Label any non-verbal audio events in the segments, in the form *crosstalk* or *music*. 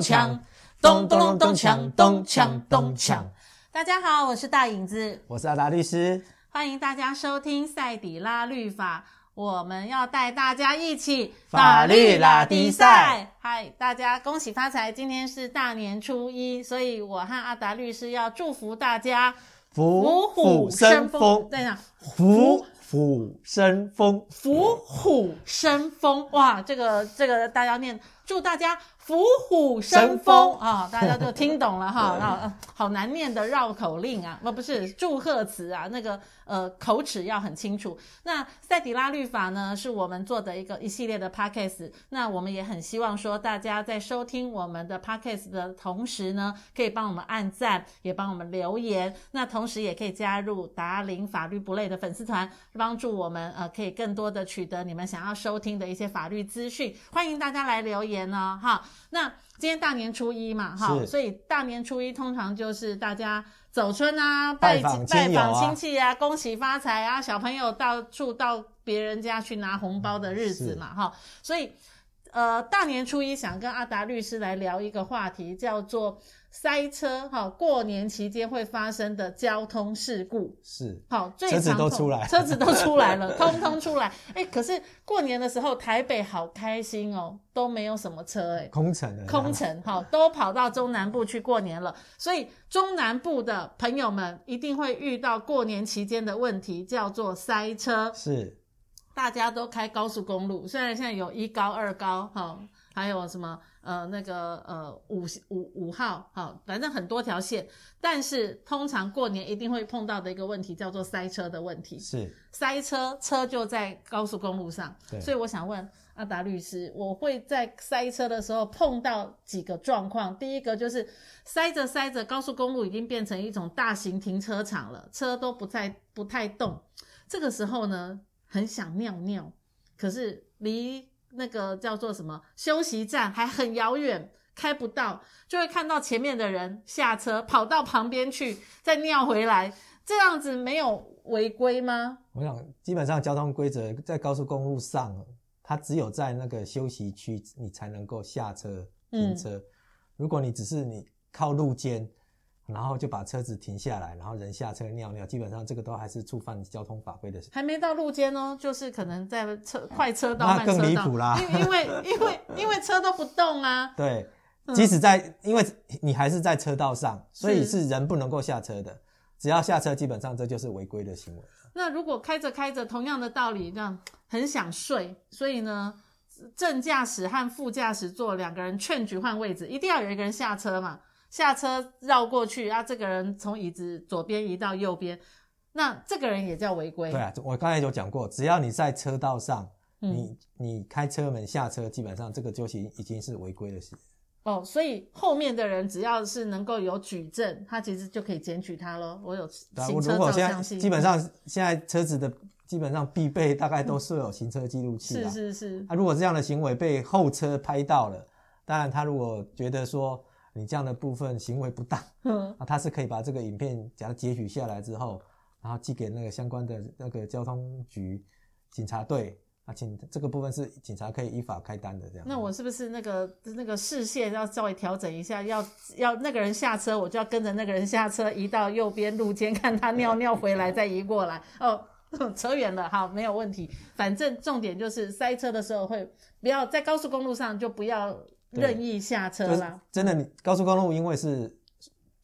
咚咚咚咚锵，咚咚咚咚锵，咚锵，咚锵。大家好，我是大影子，我是阿达律师，欢迎大家收听赛底拉律法，我们要带大家一起法律拉力赛。嗨，大家恭喜发财！今天是大年初一，所以我和阿达律师要祝福大家虎虎生风。在哪？虎虎生风，虎虎生风。哇，这个这个大家念，祝大家。虎虎生风啊、哦，大家都听懂了哈。*laughs* 那、哦、好难念的绕口令啊，不不是祝贺词啊，那个呃口齿要很清楚。那赛底拉律法呢，是我们做的一个一系列的 podcast。那我们也很希望说，大家在收听我们的 podcast 的同时呢，可以帮我们按赞，也帮我们留言。那同时也可以加入达林法律不累的粉丝团，帮助我们呃可以更多的取得你们想要收听的一些法律资讯。欢迎大家来留言哦，哈。那今天大年初一嘛，哈，所以大年初一通常就是大家走春啊，拜访拜访亲戚啊，恭喜发财啊，小朋友到处到别人家去拿红包的日子嘛，哈，所以呃，大年初一想跟阿达律师来聊一个话题，叫做。塞车，哈，过年期间会发生的交通事故是好，最车子都出来，车子都出来了，*laughs* 通通出来。哎，可是过年的时候台北好开心哦，都没有什么车，哎，空城的，空城，好，都跑到中南部去过年了。所以中南部的朋友们一定会遇到过年期间的问题，叫做塞车。是，大家都开高速公路，虽然现在有一高二高，好，还有什么？呃，那个呃，五五五号，好，反正很多条线，但是通常过年一定会碰到的一个问题叫做塞车的问题。是塞车，车就在高速公路上。对。所以我想问阿达律师，我会在塞车的时候碰到几个状况。第一个就是塞着塞着，高速公路已经变成一种大型停车场了，车都不太不太动。这个时候呢，很想尿尿，可是离。那个叫做什么休息站还很遥远，开不到，就会看到前面的人下车跑到旁边去再尿回来，这样子没有违规吗？我想基本上交通规则在高速公路上，它只有在那个休息区你才能够下车停车，嗯、如果你只是你靠路肩。然后就把车子停下来，然后人下车尿尿，基本上这个都还是触犯交通法规的事。还没到路肩哦，就是可能在车快车道、慢车道。那更离谱啦！因为因为因 *laughs* 为因为车都不动啊。对，即使在，嗯、因为你还是在车道上，所以是人不能够下车的。只要下车，基本上这就是违规的行为。那如果开着开着，同样的道理，这样很想睡，所以呢，正驾驶和副驾驶座两个人劝举换位置，一定要有一个人下车嘛。下车绕过去，啊，这个人从椅子左边移到右边，那这个人也叫违规。对啊，我刚才有讲过，只要你在车道上，嗯、你你开车门下车，基本上这个就已已经是违规的事。哦，所以后面的人只要是能够有举证，他其实就可以检举他咯。我有行车照相信。基本上现在车子的基本上必备，大概都是有行车记录器。是是是。啊，如果这样的行为被后车拍到了，当然他如果觉得说。你这样的部分行为不当，*laughs* 嗯，啊，他是可以把这个影片假如截取下来之后，然后寄给那个相关的那个交通局警察队，啊，请这个部分是警察可以依法开单的这样。那我是不是那个那个视线要稍微调整一下？要要那个人下车，我就要跟着那个人下车，移到右边路肩，看他尿尿回来再移过来。哦，*laughs* 扯远了，好，没有问题。反正重点就是塞车的时候会不要在高速公路上就不要。任意下车啦，真的，你高速公路因为是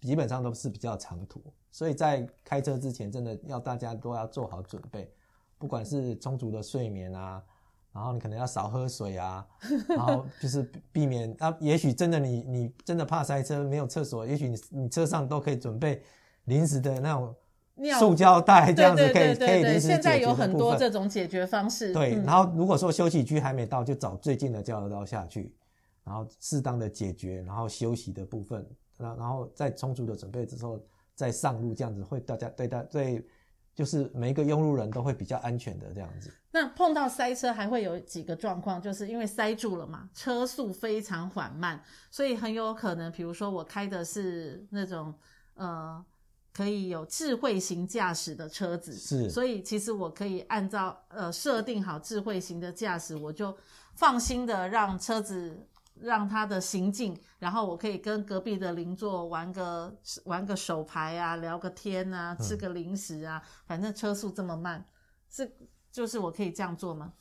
基本上都是比较长途，所以在开车之前，真的要大家都要做好准备，不管是充足的睡眠啊，然后你可能要少喝水啊，*laughs* 然后就是避免啊，也许真的你你真的怕塞车没有厕所，也许你你车上都可以准备临时的那种塑胶袋，这样子可以可以临时解决部分。现在有很多这种解决方式。对，然后如果说休息区还没到，就找最近的交流道下去。然后适当的解决，然后休息的部分，然然后再充足的准备之后再上路，这样子会大家对大对，就是每一个用路人都会比较安全的这样子。那碰到塞车还会有几个状况，就是因为塞住了嘛，车速非常缓慢，所以很有可能，比如说我开的是那种呃可以有智慧型驾驶的车子，是，所以其实我可以按照呃设定好智慧型的驾驶，我就。放心的让车子让他的行进，然后我可以跟隔壁的邻座玩个玩个手牌啊，聊个天啊，吃个零食啊，嗯、反正车速这么慢，是就是我可以这样做吗？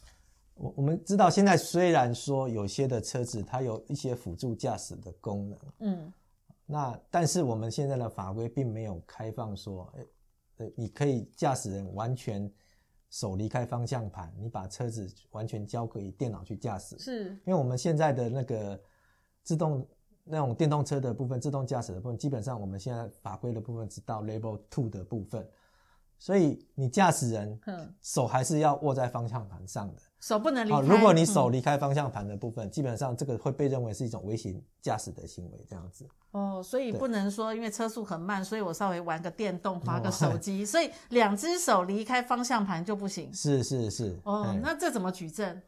我我们知道现在虽然说有些的车子它有一些辅助驾驶的功能，嗯，那但是我们现在的法规并没有开放说，诶，你可以驾驶人完全手离开方向盘，你把车子完全交给电脑去驾驶，是，因为我们现在的那个自动那种电动车的部分，自动驾驶的部分，基本上我们现在法规的部分只到 Level Two 的部分。所以你驾驶人手还是要握在方向盘上的，手不能离开。好，如果你手离开方向盘的部分，基本上这个会被认为是一种危险驾驶的行为，这样子。哦，所以不能说因为车速很慢，所以我稍微玩个电动，滑个手机，所以两只手离开方向盘就不行。是是是。哦，那这怎么举证？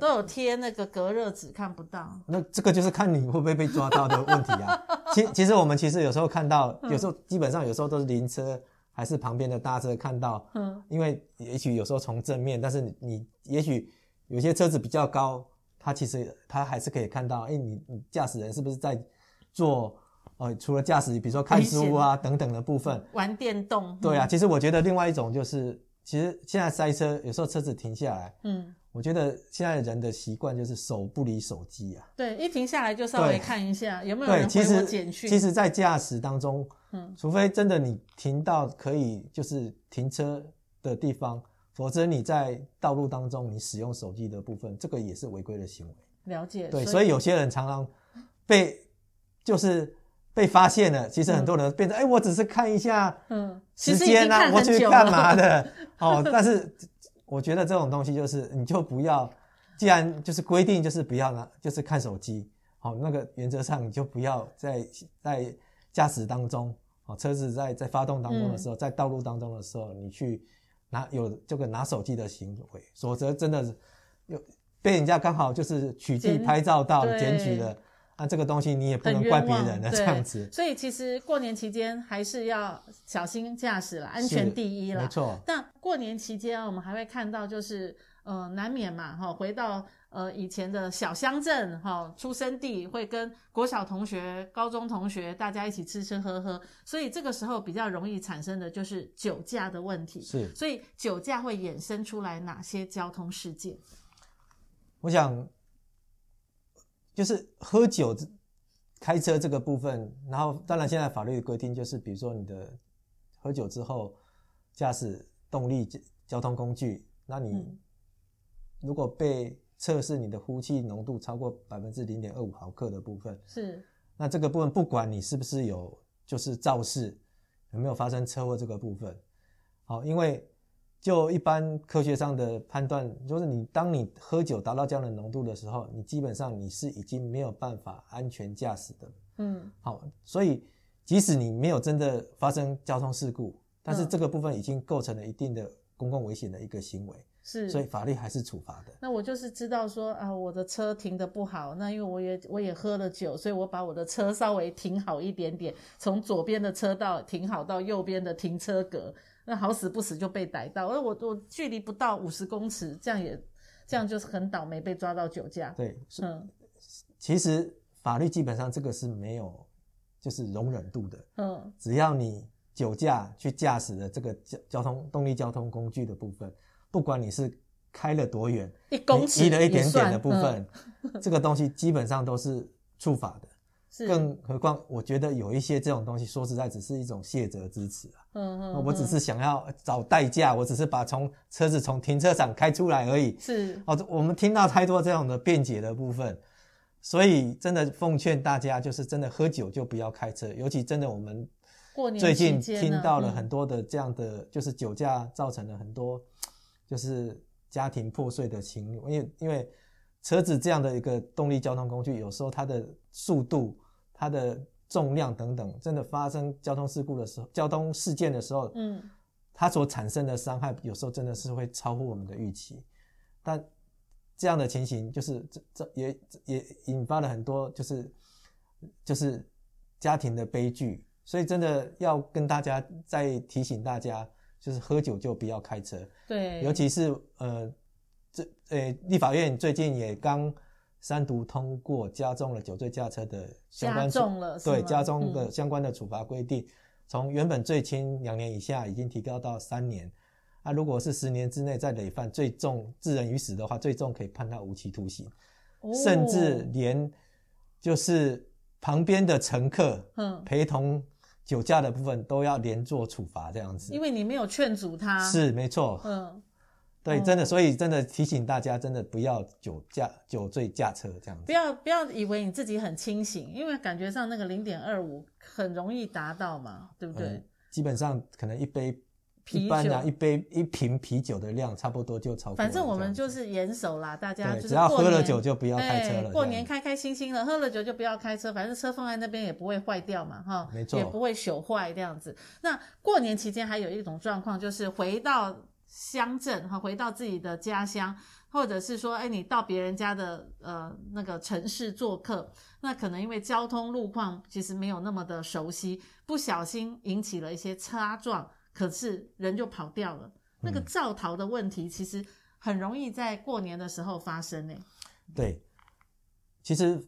都有贴那个隔热纸，看不到。那这个就是看你会不会被抓到的问题啊。其其实我们其实有时候看到，有时候基本上有时候都是临车。还是旁边的大车看到，嗯，因为也许有时候从正面，但是你，你也许有些车子比较高，它其实它还是可以看到，哎，你你驾驶人是不是在做，呃，除了驾驶，比如说看书啊等等的部分，玩电动，对啊，其实我觉得另外一种就是，其实现在塞车，有时候车子停下来，嗯。我觉得现在人的习惯就是手不离手机啊。对，一停下来就稍微看一下有没有人回我简讯。其实，在驾驶当中，嗯，除非真的你停到可以就是停车的地方，否则你在道路当中你使用手机的部分，这个也是违规的行为。了解。对，所以有些人常常被就是被发现了。其实很多人变成哎，我只是看一下，嗯，时间啊，我去干嘛的？*laughs* 哦，但是。我觉得这种东西就是，你就不要，既然就是规定就是不要拿，就是看手机，好，那个原则上你就不要在在驾驶当中，哦，车子在在发动当中的时候，在道路当中的时候，你去拿有这个拿手机的行为，否则真的是有被人家刚好就是取缔拍照到检举了。那这个东西你也不能怪别人的这样子，所以其实过年期间还是要小心驾驶了，安全第一了。没错。但过年期间我们还会看到，就是呃，难免嘛，哈，回到呃以前的小乡镇，哈，出生地，会跟国小同学、高中同学大家一起吃吃喝喝，所以这个时候比较容易产生的就是酒驾的问题。是。所以酒驾会衍生出来哪些交通事件？我想。就是喝酒开车这个部分，然后当然现在法律的规定就是，比如说你的喝酒之后驾驶动力交通工具，那你如果被测试你的呼气浓度超过百分之零点二五毫克的部分，是，那这个部分不管你是不是有就是肇事，有没有发生车祸这个部分，好，因为。就一般科学上的判断，就是你当你喝酒达到这样的浓度的时候，你基本上你是已经没有办法安全驾驶的。嗯，好，所以即使你没有真的发生交通事故，但是这个部分已经构成了一定的公共危险的一个行为。是，所以法律还是处罚的。那我就是知道说啊，我的车停的不好，那因为我也我也喝了酒，所以我把我的车稍微停好一点点，从左边的车道停好到右边的停车格。那好死不死就被逮到，而我我距离不到五十公尺，这样也这样就是很倒霉被抓到酒驾。对，嗯，其实法律基本上这个是没有就是容忍度的。嗯，只要你酒驾去驾驶的这个交交通动力交通工具的部分，不管你是开了多远，一公尺移了一点点的部分，嗯、这个东西基本上都是触法的。是更何况，我觉得有一些这种东西，说实在，只是一种卸责之词啊。嗯嗯，我只是想要找代驾，我只是把从车子从停车场开出来而已。是哦，我们听到太多这种的辩解的部分，所以真的奉劝大家，就是真的喝酒就不要开车，尤其真的我们最近听到了很多的这样的，就是酒驾造成了很多就是家庭破碎的情，因为因为车子这样的一个动力交通工具，有时候它的速度。它的重量等等，真的发生交通事故的时候，交通事件的时候，嗯，它所产生的伤害有时候真的是会超乎我们的预期。但这样的情形，就是这这也也引发了很多就是就是家庭的悲剧。所以真的要跟大家再提醒大家，就是喝酒就不要开车。对，尤其是呃这呃，立法院最近也刚三读通过加重了酒醉驾车的相关，加重了对加重的相关的处罚规定，从、嗯、原本最轻两年以下已经提高到三年。啊，如果是十年之内再累犯，最重致人于死的话，最重可以判他无期徒刑，哦、甚至连就是旁边的乘客，嗯，陪同酒驾的部分都要连坐处罚这样子。因为你没有劝阻他。是，没错。嗯。对，真的，所以真的提醒大家，真的不要酒驾、酒醉驾车这样子。不要不要以为你自己很清醒，因为感觉上那个零点二五很容易达到嘛，对不对？嗯、基本上可能一杯啤酒，一,一杯一瓶啤酒的量差不多就超过。反正我们就是严守啦，大家就是只要喝了酒就不要开车了。过年开开心心的，喝了酒就不要开车，反正车放在那边也不会坏掉嘛，哈，没错，也不会朽坏这样子。那过年期间还有一种状况，就是回到。乡镇哈，回到自己的家乡，或者是说，哎，你到别人家的呃那个城市做客，那可能因为交通路况其实没有那么的熟悉，不小心引起了一些擦撞，可是人就跑掉了。那个肇逃的问题其实很容易在过年的时候发生呢。对，其实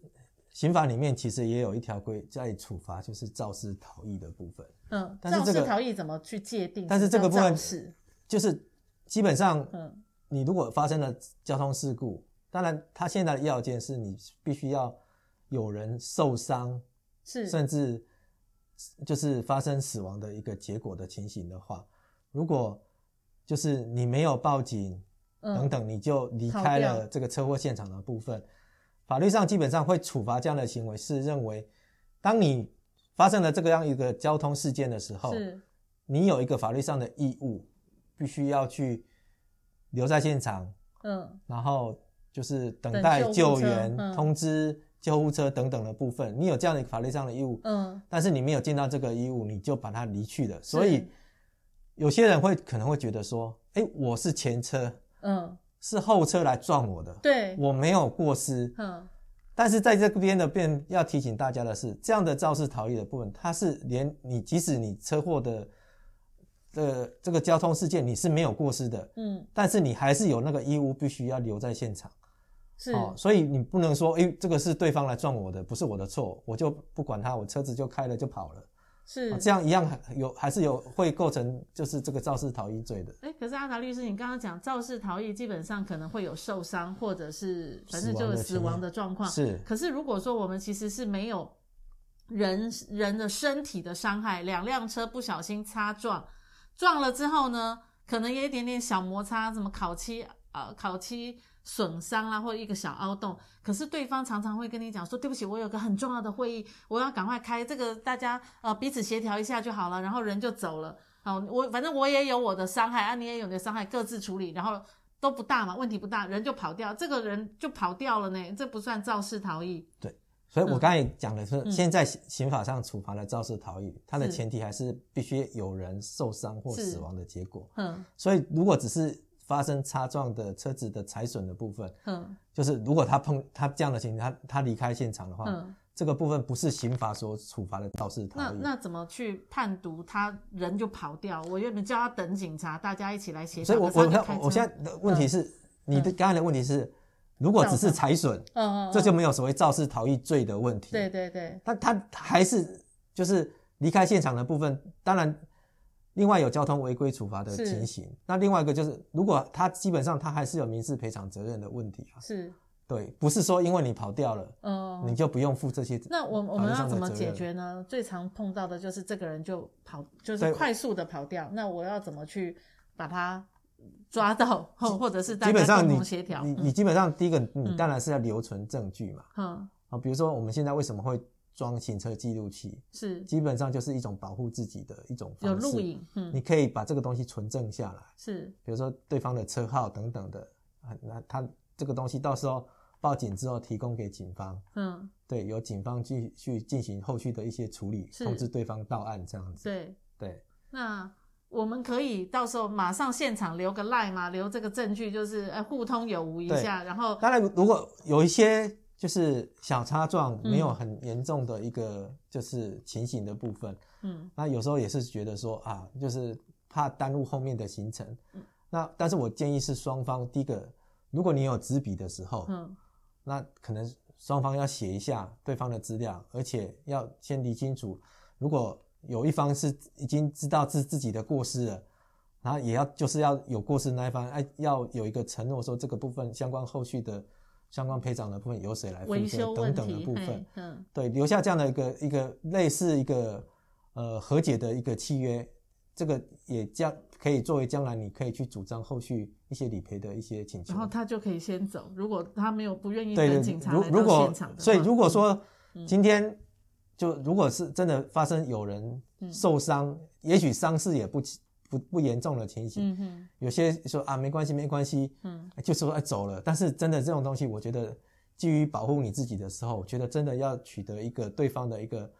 刑法里面其实也有一条规在处罚，就是肇事逃逸的部分。嗯，肇事逃逸怎么去界定？但是这个部分是就是。基本上，嗯你如果发生了交通事故，当然，他现在的要件是你必须要有人受伤，是甚至就是发生死亡的一个结果的情形的话，如果就是你没有报警等等，你就离开了这个车祸现场的部分，法律上基本上会处罚这样的行为，是认为当你发生了这个样一个交通事件的时候，你有一个法律上的义务。必须要去留在现场，嗯，然后就是等待救援、嗯、通知救护车等等的部分，你有这样的法律上的义务，嗯，但是你没有尽到这个义务，你就把它离去了。所以有些人会可能会觉得说，哎，我是前车，嗯，是后车来撞我的，对，我没有过失，嗯，但是在这边的便要提醒大家的是，这样的肇事逃逸的部分，它是连你即使你车祸的。这这个交通事件你是没有过失的，嗯，但是你还是有那个义务必须要留在现场，是，哦，所以你不能说，诶，这个是对方来撞我的，不是我的错，我就不管他，我车子就开了就跑了，是，哦，这样一样有还是有会构成就是这个肇事逃逸罪的。诶，可是阿达律师，你刚刚讲肇事逃逸基本上可能会有受伤或者是反正就是死亡的状况，是。可是如果说我们其实是没有人人的身体的伤害，两辆车不小心擦撞。撞了之后呢，可能有一点点小摩擦，什么烤漆呃烤漆损伤啦，或者一个小凹洞。可是对方常常会跟你讲说，对不起，我有个很重要的会议，我要赶快开，这个大家呃彼此协调一下就好了，然后人就走了。好，我反正我也有我的伤害啊，你也有你的伤害，各自处理，然后都不大嘛，问题不大，人就跑掉，这个人就跑掉了呢，这不算肇事逃逸。对。所以我刚才讲的是，现在刑法上处罚的肇事逃逸，嗯、它的前提还是必须有人受伤或死亡的结果。嗯，所以如果只是发生擦撞的车子的财损的部分，嗯，就是如果他碰他这样的情形，他他离开现场的话，嗯，这个部分不是刑法所处罚的肇事逃逸。那那怎么去判读他人就跑掉？我原本叫他等警察，大家一起来协调。所以我我我现在的问题是，嗯、你的刚才的问题是。如果只是财损，嗯嗯，这就没有所谓肇事逃逸罪的问题。对对对，他他还是就是离开现场的部分，当然，另外有交通违规处罚的情形。那另外一个就是，如果他基本上他还是有民事赔偿责任的问题啊。是，对，不是说因为你跑掉了，嗯，你就不用负这些。那我我们要怎么解决呢？最常碰到的就是这个人就跑，就是快速的跑掉。那我要怎么去把他？抓到，*laughs* 或者是大家共同协调。你你基本上第一个，你当然是要留存证据嘛。嗯。啊，比如说我们现在为什么会装行车记录器？是，基本上就是一种保护自己的一种方式。有录影，嗯，你可以把这个东西存证下来。是。比如说对方的车号等等的，啊，那他这个东西到时候报警之后提供给警方。嗯。对，由警方去去进行后续的一些处理，通知对方到案这样子。对对。那。我们可以到时候马上现场留个 line 嘛，留这个证据，就是呃互通有无一下，然后当然如果有一些就是小擦撞，没有很严重的一个就是情形的部分，嗯，那有时候也是觉得说啊，就是怕耽误后面的行程，嗯，那但是我建议是双方第一个，如果你有纸笔的时候，嗯，那可能双方要写一下对方的资料，而且要先理清楚，如果有一方是已经知道是自己的过失了，然后也要就是要有过失那一方，哎，要有一个承诺，说这个部分相关后续的相关赔偿的部分由谁来负责等等的部分，嗯，对，留下这样的一个一个类似一个呃和解的一个契约。这个也将可以作为将来你可以去主张后续一些理赔的一些请求，然后他就可以先走。如果他没有不愿意等警察来到现场的话，所以如果说今天就如果是真的发生有人受伤，嗯、也许伤势也不不不严重的情形，有些说啊没关系没关系，嗯，就说哎走了。但是真的这种东西，我觉得基于保护你自己的时候，我觉得真的要取得一个对方的一个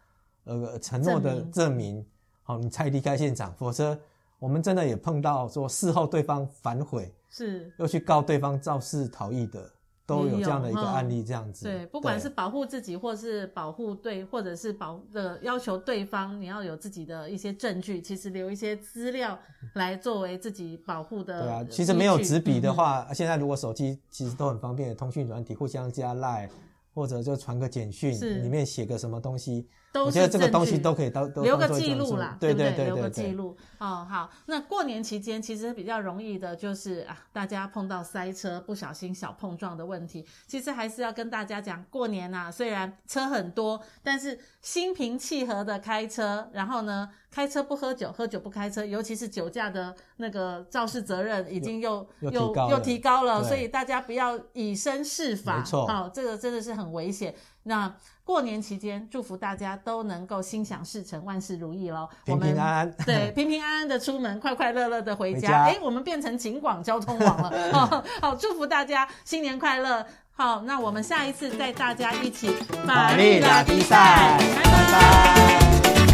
呃承诺的证明。好，你才离开现场，否则我们真的也碰到说事后对方反悔，是又去告对方肇事逃逸的，都有这样的一个案例，这样子。对，不管是保护自己，或是保护对，或者是保呃要求对方，你要有自己的一些证据，其实留一些资料来作为自己保护的。对啊，其实没有纸笔的话，嗯、现在如果手机其实都很方便通讯软体，互相加赖，或者就传个简讯，是里面写个什么东西。我觉得这个东西都可以都留个记录啦，对不对？对对对对对，留个记录哦。好，那过年期间其实比较容易的就是啊，大家碰到塞车，不小心小碰撞的问题。其实还是要跟大家讲，过年啊，虽然车很多，但是心平气和的开车，然后呢，开车不喝酒，喝酒不开车，尤其是酒驾的那个肇事责任已经又又又又，提高了，所以大家不要以身试法，没错，好，这个真的是很危险。那过年期间，祝福大家都能够心想事成，万事如意喽！平平安安，对，平平安安的出门，快快乐乐的回家。哎家，我们变成警广交通网了。*laughs* 好，好，祝福大家新年快乐。好，那我们下一次带大家一起玛丽拉比赛，拜拜。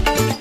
拜拜。